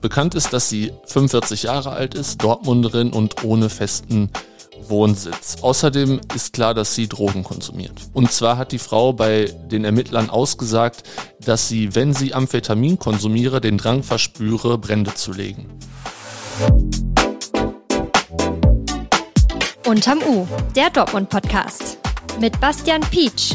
Bekannt ist, dass sie 45 Jahre alt ist, Dortmunderin und ohne festen Wohnsitz. Außerdem ist klar, dass sie Drogen konsumiert. Und zwar hat die Frau bei den Ermittlern ausgesagt, dass sie, wenn sie Amphetamin konsumiere, den Drang verspüre, Brände zu legen. Unterm U, der Dortmund-Podcast. Mit Bastian Pietsch.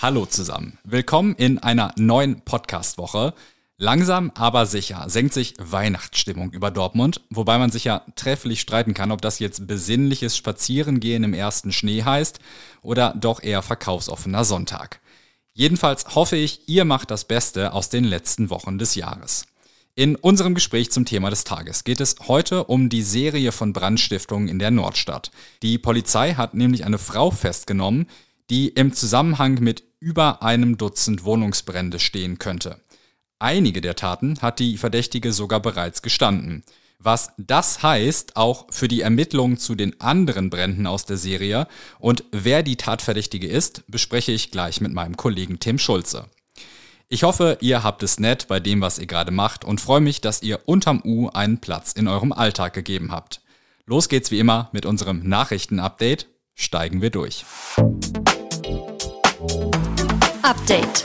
Hallo zusammen. Willkommen in einer neuen Podcast-Woche. Langsam, aber sicher senkt sich Weihnachtsstimmung über Dortmund, wobei man sich ja trefflich streiten kann, ob das jetzt besinnliches Spazierengehen im ersten Schnee heißt oder doch eher verkaufsoffener Sonntag. Jedenfalls hoffe ich, ihr macht das Beste aus den letzten Wochen des Jahres. In unserem Gespräch zum Thema des Tages geht es heute um die Serie von Brandstiftungen in der Nordstadt. Die Polizei hat nämlich eine Frau festgenommen, die im Zusammenhang mit über einem Dutzend Wohnungsbrände stehen könnte. Einige der Taten hat die Verdächtige sogar bereits gestanden. Was das heißt, auch für die Ermittlungen zu den anderen Bränden aus der Serie und wer die Tatverdächtige ist, bespreche ich gleich mit meinem Kollegen Tim Schulze. Ich hoffe, ihr habt es nett bei dem, was ihr gerade macht und freue mich, dass ihr unterm U einen Platz in eurem Alltag gegeben habt. Los geht's wie immer mit unserem Nachrichtenupdate. Steigen wir durch. Update.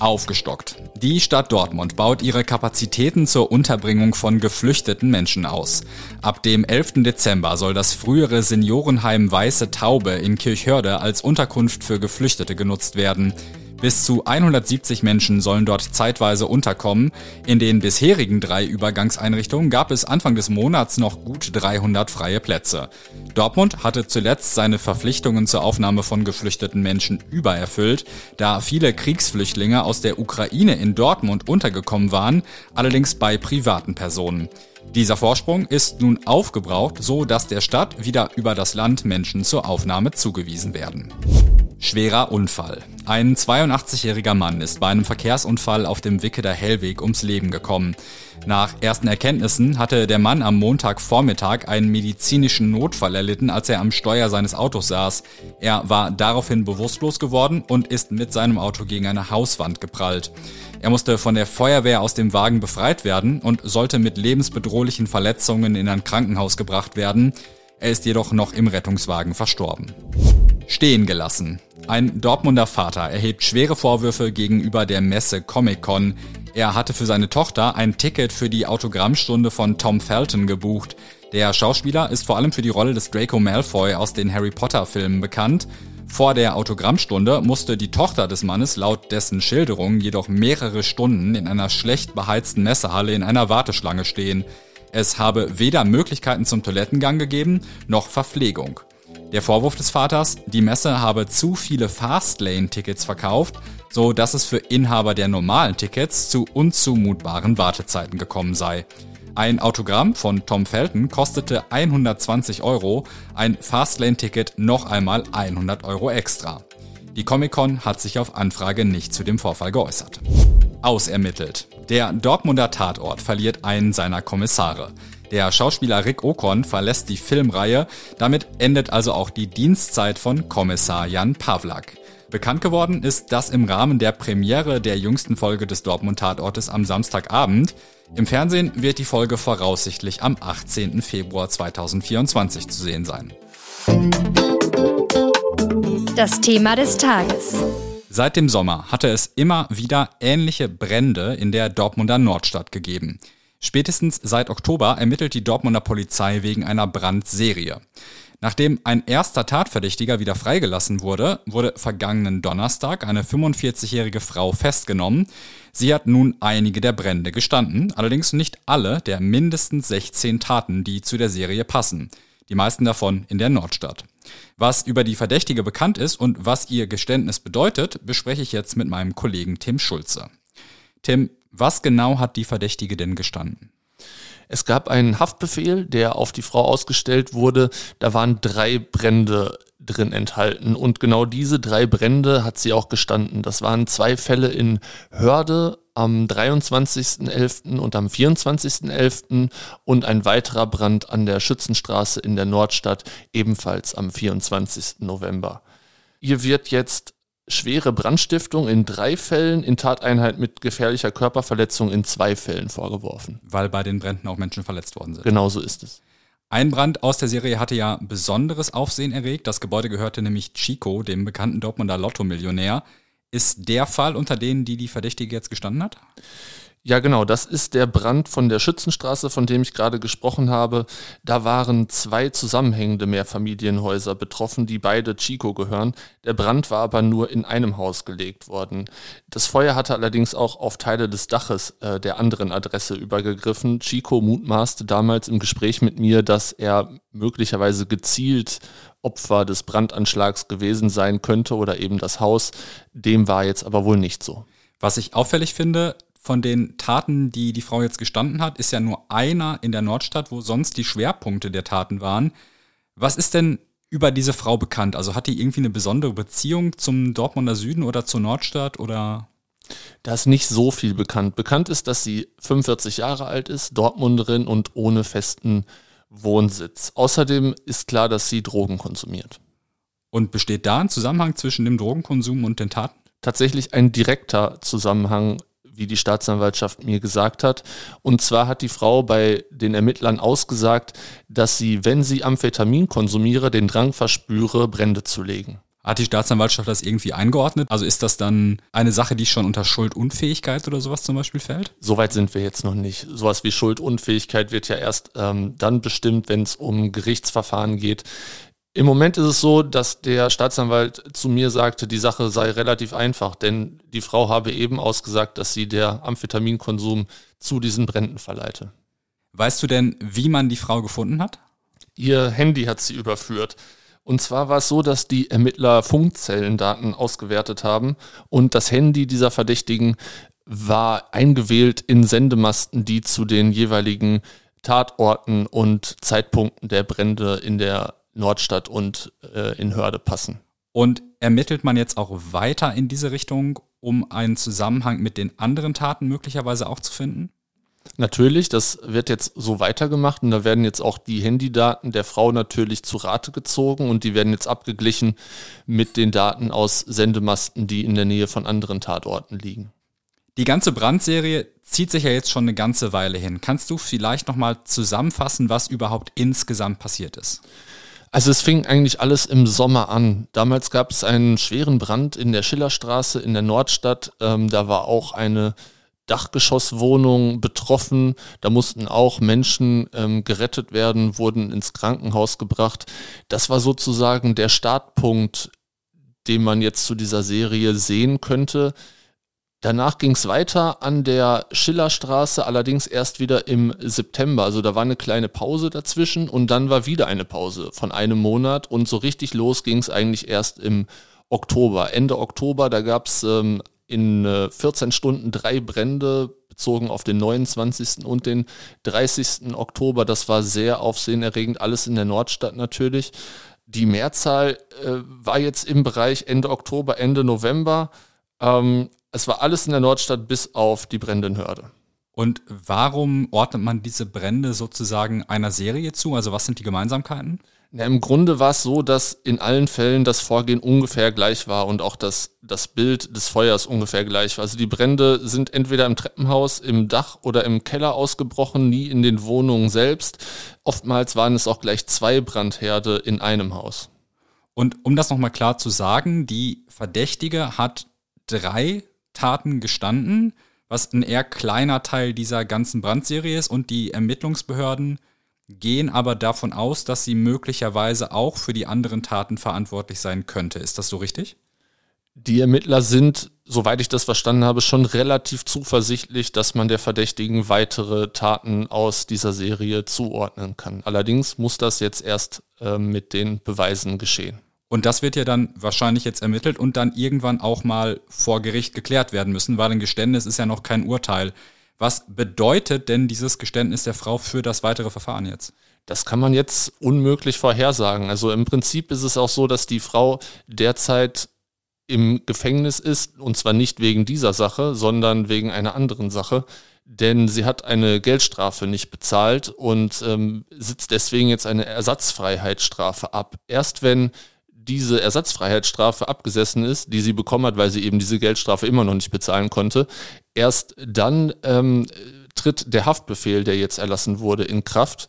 Aufgestockt. Die Stadt Dortmund baut ihre Kapazitäten zur Unterbringung von geflüchteten Menschen aus. Ab dem 11. Dezember soll das frühere Seniorenheim Weiße Taube in Kirchhörde als Unterkunft für Geflüchtete genutzt werden. Bis zu 170 Menschen sollen dort zeitweise unterkommen. In den bisherigen drei Übergangseinrichtungen gab es Anfang des Monats noch gut 300 freie Plätze. Dortmund hatte zuletzt seine Verpflichtungen zur Aufnahme von geflüchteten Menschen übererfüllt, da viele Kriegsflüchtlinge aus der Ukraine in Dortmund untergekommen waren, allerdings bei privaten Personen. Dieser Vorsprung ist nun aufgebraucht, so dass der Stadt wieder über das Land Menschen zur Aufnahme zugewiesen werden. Schwerer Unfall. Ein 82-jähriger Mann ist bei einem Verkehrsunfall auf dem Wicketer Hellweg ums Leben gekommen. Nach ersten Erkenntnissen hatte der Mann am Montagvormittag einen medizinischen Notfall erlitten, als er am Steuer seines Autos saß. Er war daraufhin bewusstlos geworden und ist mit seinem Auto gegen eine Hauswand geprallt. Er musste von der Feuerwehr aus dem Wagen befreit werden und sollte mit lebensbedrohlichen Verletzungen in ein Krankenhaus gebracht werden. Er ist jedoch noch im Rettungswagen verstorben. Stehen gelassen. Ein Dortmunder Vater erhebt schwere Vorwürfe gegenüber der Messe Comic-Con. Er hatte für seine Tochter ein Ticket für die Autogrammstunde von Tom Felton gebucht. Der Schauspieler ist vor allem für die Rolle des Draco Malfoy aus den Harry Potter Filmen bekannt. Vor der Autogrammstunde musste die Tochter des Mannes laut dessen Schilderung jedoch mehrere Stunden in einer schlecht beheizten Messehalle in einer Warteschlange stehen. Es habe weder Möglichkeiten zum Toilettengang gegeben, noch Verpflegung. Der Vorwurf des Vaters, die Messe habe zu viele Fastlane-Tickets verkauft, so dass es für Inhaber der normalen Tickets zu unzumutbaren Wartezeiten gekommen sei. Ein Autogramm von Tom Felton kostete 120 Euro, ein Fastlane-Ticket noch einmal 100 Euro extra. Die Comic-Con hat sich auf Anfrage nicht zu dem Vorfall geäußert. Ausermittelt. Der Dortmunder Tatort verliert einen seiner Kommissare. Der Schauspieler Rick Okon verlässt die Filmreihe, damit endet also auch die Dienstzeit von Kommissar Jan Pawlak. Bekannt geworden ist das im Rahmen der Premiere der jüngsten Folge des Dortmund Tatortes am Samstagabend. Im Fernsehen wird die Folge voraussichtlich am 18. Februar 2024 zu sehen sein. Das Thema des Tages. Seit dem Sommer hatte es immer wieder ähnliche Brände in der Dortmunder Nordstadt gegeben. Spätestens seit Oktober ermittelt die Dortmunder Polizei wegen einer Brandserie. Nachdem ein erster Tatverdächtiger wieder freigelassen wurde, wurde vergangenen Donnerstag eine 45-jährige Frau festgenommen. Sie hat nun einige der Brände gestanden, allerdings nicht alle der mindestens 16 Taten, die zu der Serie passen. Die meisten davon in der Nordstadt. Was über die Verdächtige bekannt ist und was ihr Geständnis bedeutet, bespreche ich jetzt mit meinem Kollegen Tim Schulze. Tim, was genau hat die Verdächtige denn gestanden? Es gab einen Haftbefehl, der auf die Frau ausgestellt wurde. Da waren drei Brände drin enthalten. Und genau diese drei Brände hat sie auch gestanden. Das waren zwei Fälle in Hörde am 23.11. und am 24.11. und ein weiterer Brand an der Schützenstraße in der Nordstadt ebenfalls am 24. November. Ihr wird jetzt schwere Brandstiftung in drei Fällen, in Tateinheit mit gefährlicher Körperverletzung in zwei Fällen vorgeworfen. Weil bei den Bränden auch Menschen verletzt worden sind. Genau so ist es. Ein Brand aus der Serie hatte ja besonderes Aufsehen erregt. Das Gebäude gehörte nämlich Chico, dem bekannten Dortmunder Lotto-Millionär. Ist der Fall unter denen, die die Verdächtige jetzt gestanden hat? Ja, genau. Das ist der Brand von der Schützenstraße, von dem ich gerade gesprochen habe. Da waren zwei zusammenhängende Mehrfamilienhäuser betroffen, die beide Chico gehören. Der Brand war aber nur in einem Haus gelegt worden. Das Feuer hatte allerdings auch auf Teile des Daches äh, der anderen Adresse übergegriffen. Chico mutmaßte damals im Gespräch mit mir, dass er möglicherweise gezielt Opfer des Brandanschlags gewesen sein könnte oder eben das Haus. Dem war jetzt aber wohl nicht so. Was ich auffällig finde, von den Taten, die die Frau jetzt gestanden hat, ist ja nur einer in der Nordstadt, wo sonst die Schwerpunkte der Taten waren. Was ist denn über diese Frau bekannt? Also hat die irgendwie eine besondere Beziehung zum Dortmunder Süden oder zur Nordstadt oder? Da ist nicht so viel bekannt. Bekannt ist, dass sie 45 Jahre alt ist, Dortmunderin und ohne festen Wohnsitz. Außerdem ist klar, dass sie Drogen konsumiert. Und besteht da ein Zusammenhang zwischen dem Drogenkonsum und den Taten? Tatsächlich ein direkter Zusammenhang wie die Staatsanwaltschaft mir gesagt hat. Und zwar hat die Frau bei den Ermittlern ausgesagt, dass sie, wenn sie Amphetamin konsumiere, den Drang verspüre, Brände zu legen. Hat die Staatsanwaltschaft das irgendwie eingeordnet? Also ist das dann eine Sache, die schon unter Schuldunfähigkeit oder sowas zum Beispiel fällt? Soweit sind wir jetzt noch nicht. Sowas wie Schuldunfähigkeit wird ja erst ähm, dann bestimmt, wenn es um Gerichtsverfahren geht. Im Moment ist es so, dass der Staatsanwalt zu mir sagte, die Sache sei relativ einfach, denn die Frau habe eben ausgesagt, dass sie der Amphetaminkonsum zu diesen Bränden verleite. Weißt du denn, wie man die Frau gefunden hat? Ihr Handy hat sie überführt. Und zwar war es so, dass die Ermittler Funkzellendaten ausgewertet haben und das Handy dieser Verdächtigen war eingewählt in Sendemasten, die zu den jeweiligen Tatorten und Zeitpunkten der Brände in der Nordstadt und äh, in Hörde passen. Und ermittelt man jetzt auch weiter in diese Richtung, um einen Zusammenhang mit den anderen Taten möglicherweise auch zu finden? Natürlich, das wird jetzt so weitergemacht und da werden jetzt auch die Handydaten der Frau natürlich zu Rate gezogen und die werden jetzt abgeglichen mit den Daten aus Sendemasten, die in der Nähe von anderen Tatorten liegen. Die ganze Brandserie zieht sich ja jetzt schon eine ganze Weile hin. Kannst du vielleicht nochmal zusammenfassen, was überhaupt insgesamt passiert ist? Also es fing eigentlich alles im Sommer an. Damals gab es einen schweren Brand in der Schillerstraße in der Nordstadt. Ähm, da war auch eine Dachgeschosswohnung betroffen. Da mussten auch Menschen ähm, gerettet werden, wurden ins Krankenhaus gebracht. Das war sozusagen der Startpunkt, den man jetzt zu dieser Serie sehen könnte. Danach ging es weiter an der Schillerstraße, allerdings erst wieder im September. Also da war eine kleine Pause dazwischen und dann war wieder eine Pause von einem Monat und so richtig los ging es eigentlich erst im Oktober. Ende Oktober, da gab es ähm, in äh, 14 Stunden drei Brände bezogen auf den 29. und den 30. Oktober. Das war sehr aufsehenerregend, alles in der Nordstadt natürlich. Die Mehrzahl äh, war jetzt im Bereich Ende Oktober, Ende November. Ähm, es war alles in der Nordstadt bis auf die Brendenhörde. Und warum ordnet man diese Brände sozusagen einer Serie zu? Also was sind die Gemeinsamkeiten? Ja, Im Grunde war es so, dass in allen Fällen das Vorgehen ungefähr gleich war und auch das, das Bild des Feuers ungefähr gleich war. Also die Brände sind entweder im Treppenhaus, im Dach oder im Keller ausgebrochen, nie in den Wohnungen selbst. Oftmals waren es auch gleich zwei Brandherde in einem Haus. Und um das nochmal klar zu sagen, die Verdächtige hat drei Taten gestanden, was ein eher kleiner Teil dieser ganzen Brandserie ist und die Ermittlungsbehörden gehen aber davon aus, dass sie möglicherweise auch für die anderen Taten verantwortlich sein könnte. Ist das so richtig? Die Ermittler sind, soweit ich das verstanden habe, schon relativ zuversichtlich, dass man der Verdächtigen weitere Taten aus dieser Serie zuordnen kann. Allerdings muss das jetzt erst äh, mit den Beweisen geschehen. Und das wird ja dann wahrscheinlich jetzt ermittelt und dann irgendwann auch mal vor Gericht geklärt werden müssen, weil ein Geständnis ist ja noch kein Urteil. Was bedeutet denn dieses Geständnis der Frau für das weitere Verfahren jetzt? Das kann man jetzt unmöglich vorhersagen. Also im Prinzip ist es auch so, dass die Frau derzeit im Gefängnis ist, und zwar nicht wegen dieser Sache, sondern wegen einer anderen Sache. Denn sie hat eine Geldstrafe nicht bezahlt und ähm, sitzt deswegen jetzt eine Ersatzfreiheitsstrafe ab. Erst wenn diese Ersatzfreiheitsstrafe abgesessen ist, die sie bekommen hat, weil sie eben diese Geldstrafe immer noch nicht bezahlen konnte, erst dann ähm, tritt der Haftbefehl, der jetzt erlassen wurde, in Kraft.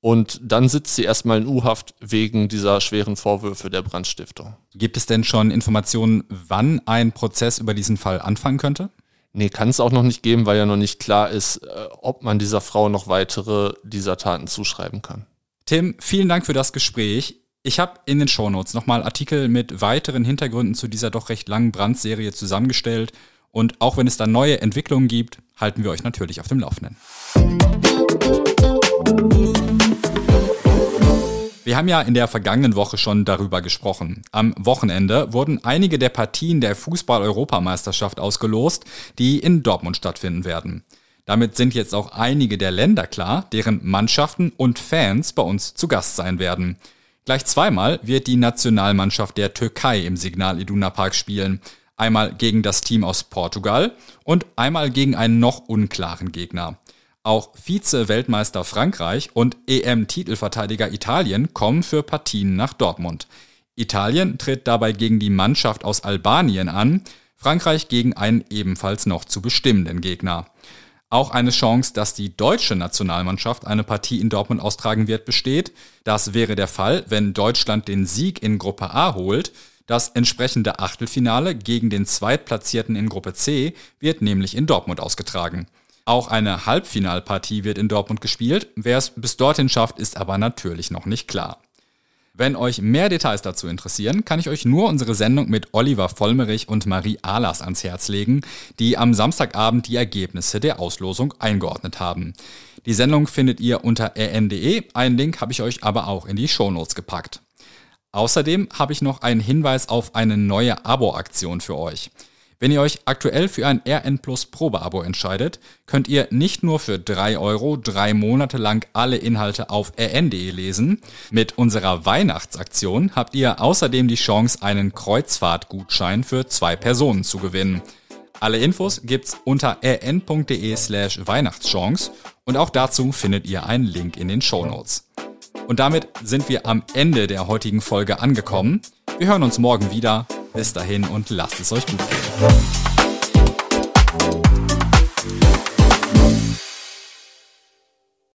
Und dann sitzt sie erstmal in U-Haft wegen dieser schweren Vorwürfe der Brandstiftung. Gibt es denn schon Informationen, wann ein Prozess über diesen Fall anfangen könnte? Nee, kann es auch noch nicht geben, weil ja noch nicht klar ist, äh, ob man dieser Frau noch weitere dieser Taten zuschreiben kann. Tim, vielen Dank für das Gespräch. Ich habe in den Shownotes nochmal Artikel mit weiteren Hintergründen zu dieser doch recht langen Brandserie zusammengestellt. Und auch wenn es da neue Entwicklungen gibt, halten wir euch natürlich auf dem Laufenden. Wir haben ja in der vergangenen Woche schon darüber gesprochen. Am Wochenende wurden einige der Partien der Fußball-Europameisterschaft ausgelost, die in Dortmund stattfinden werden. Damit sind jetzt auch einige der Länder klar, deren Mannschaften und Fans bei uns zu Gast sein werden. Gleich zweimal wird die Nationalmannschaft der Türkei im Signal Iduna Park spielen. Einmal gegen das Team aus Portugal und einmal gegen einen noch unklaren Gegner. Auch Vize-Weltmeister Frankreich und EM-Titelverteidiger Italien kommen für Partien nach Dortmund. Italien tritt dabei gegen die Mannschaft aus Albanien an, Frankreich gegen einen ebenfalls noch zu bestimmenden Gegner. Auch eine Chance, dass die deutsche Nationalmannschaft eine Partie in Dortmund austragen wird, besteht. Das wäre der Fall, wenn Deutschland den Sieg in Gruppe A holt. Das entsprechende Achtelfinale gegen den Zweitplatzierten in Gruppe C wird nämlich in Dortmund ausgetragen. Auch eine Halbfinalpartie wird in Dortmund gespielt. Wer es bis dorthin schafft, ist aber natürlich noch nicht klar. Wenn euch mehr Details dazu interessieren, kann ich euch nur unsere Sendung mit Oliver Vollmerich und Marie Ahlers ans Herz legen, die am Samstagabend die Ergebnisse der Auslosung eingeordnet haben. Die Sendung findet ihr unter rn.de, einen Link habe ich euch aber auch in die Shownotes gepackt. Außerdem habe ich noch einen Hinweis auf eine neue Abo-Aktion für euch. Wenn ihr euch aktuell für ein RN Plus Probeabo entscheidet, könnt ihr nicht nur für drei Euro drei Monate lang alle Inhalte auf rn.de lesen. Mit unserer Weihnachtsaktion habt ihr außerdem die Chance, einen Kreuzfahrtgutschein für zwei Personen zu gewinnen. Alle Infos gibt's unter rn.de slash Weihnachtschance und auch dazu findet ihr einen Link in den Show Notes. Und damit sind wir am Ende der heutigen Folge angekommen. Wir hören uns morgen wieder. Bis dahin und lasst es euch gut gehen.